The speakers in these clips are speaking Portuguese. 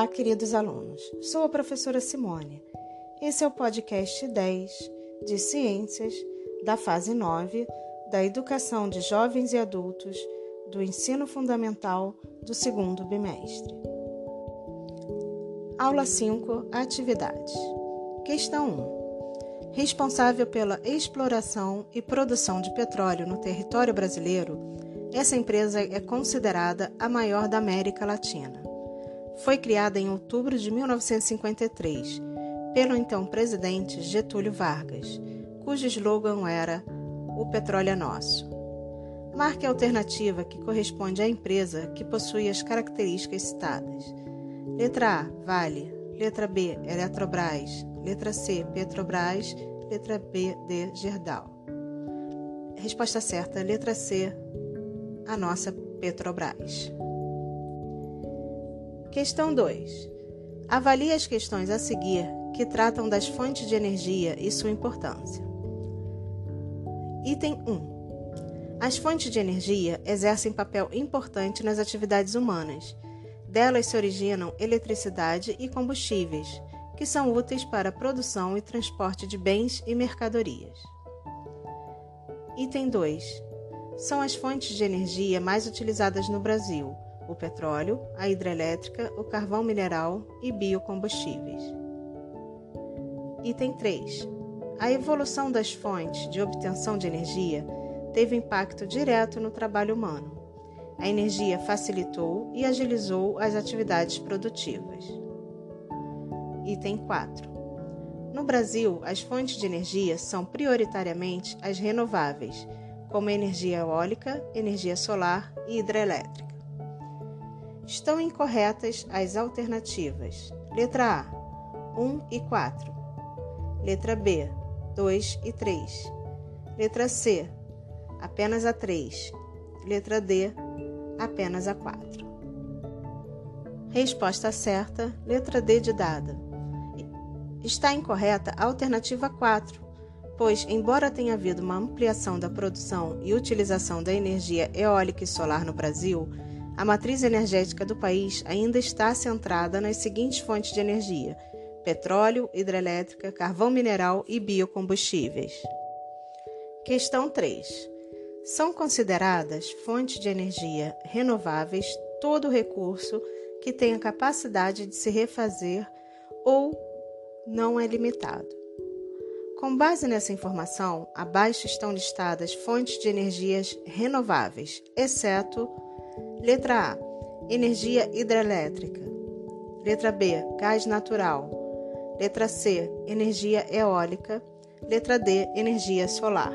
Olá, queridos alunos. Sou a professora Simone. Esse é o podcast 10 de Ciências da fase 9 da Educação de Jovens e Adultos do Ensino Fundamental do segundo bimestre. Aula 5 Atividades. Questão 1. Responsável pela exploração e produção de petróleo no território brasileiro, essa empresa é considerada a maior da América Latina. Foi criada em outubro de 1953 pelo então presidente Getúlio Vargas, cujo slogan era O petróleo é nosso. Marque a alternativa que corresponde à empresa que possui as características citadas. Letra A, Vale. Letra B, Eletrobras. Letra C, Petrobras. Letra B, D, Gerdau. Resposta certa, letra C, a nossa Petrobras. Questão 2. Avalie as questões a seguir que tratam das fontes de energia e sua importância. Item 1. As fontes de energia exercem papel importante nas atividades humanas. Delas se originam eletricidade e combustíveis, que são úteis para a produção e transporte de bens e mercadorias. Item 2. São as fontes de energia mais utilizadas no Brasil o petróleo, a hidrelétrica, o carvão mineral e biocombustíveis. Item 3. A evolução das fontes de obtenção de energia teve impacto direto no trabalho humano. A energia facilitou e agilizou as atividades produtivas. Item 4. No Brasil, as fontes de energia são prioritariamente as renováveis, como energia eólica, energia solar e hidrelétrica. Estão incorretas as alternativas. Letra A, 1 e 4. Letra B, 2 e 3. Letra C, apenas a 3. Letra D, apenas a 4. Resposta certa, letra D de dada. Está incorreta a alternativa 4, pois, embora tenha havido uma ampliação da produção e utilização da energia eólica e solar no Brasil, a matriz energética do país ainda está centrada nas seguintes fontes de energia: petróleo, hidrelétrica, carvão mineral e biocombustíveis. Questão 3. São consideradas fontes de energia renováveis todo recurso que tenha capacidade de se refazer ou não é limitado. Com base nessa informação, abaixo estão listadas fontes de energias renováveis, exceto Letra A: energia hidrelétrica. Letra B: gás natural. Letra C: energia eólica. Letra D: energia solar.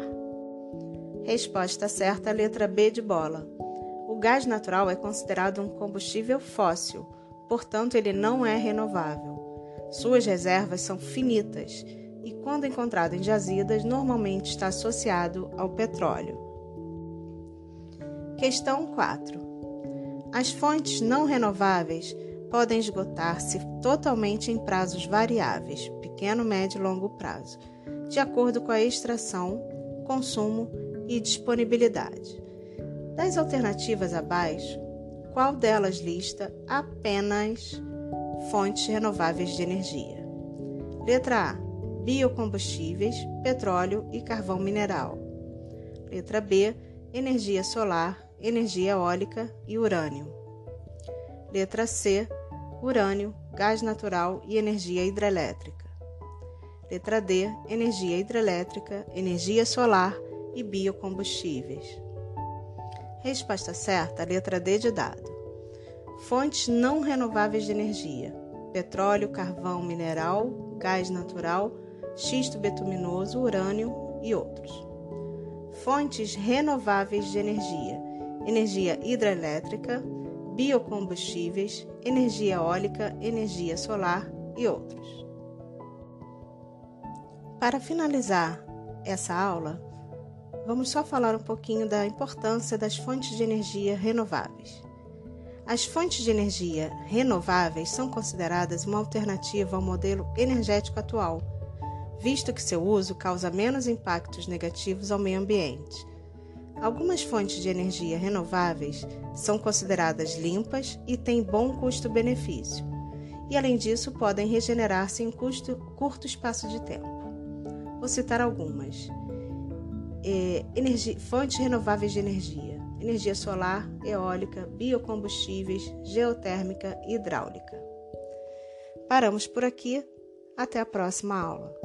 Resposta certa: letra B de bola. O gás natural é considerado um combustível fóssil, portanto, ele não é renovável. Suas reservas são finitas e, quando encontrado em jazidas, normalmente está associado ao petróleo. Questão 4. As fontes não renováveis podem esgotar-se totalmente em prazos variáveis, pequeno, médio e longo prazo, de acordo com a extração, consumo e disponibilidade. Das alternativas abaixo, qual delas lista apenas fontes renováveis de energia? Letra A: biocombustíveis, petróleo e carvão mineral. Letra B: energia solar, energia eólica e urânio. Letra C, urânio, gás natural e energia hidrelétrica. Letra D, energia hidrelétrica, energia solar e biocombustíveis. Resposta certa, letra D de dado. Fontes não renováveis de energia: petróleo, carvão mineral, gás natural, xisto betuminoso, urânio e outros. Fontes renováveis de energia: energia hidrelétrica, biocombustíveis, energia eólica, energia solar e outros. Para finalizar essa aula, vamos só falar um pouquinho da importância das fontes de energia renováveis. As fontes de energia renováveis são consideradas uma alternativa ao modelo energético atual, visto que seu uso causa menos impactos negativos ao meio ambiente Algumas fontes de energia renováveis são consideradas limpas e têm bom custo-benefício. e, além disso, podem regenerar-se em curto, curto espaço de tempo. Vou citar algumas: é, fontes renováveis de energia, energia solar, eólica, biocombustíveis, geotérmica e hidráulica. Paramos por aqui. Até a próxima aula.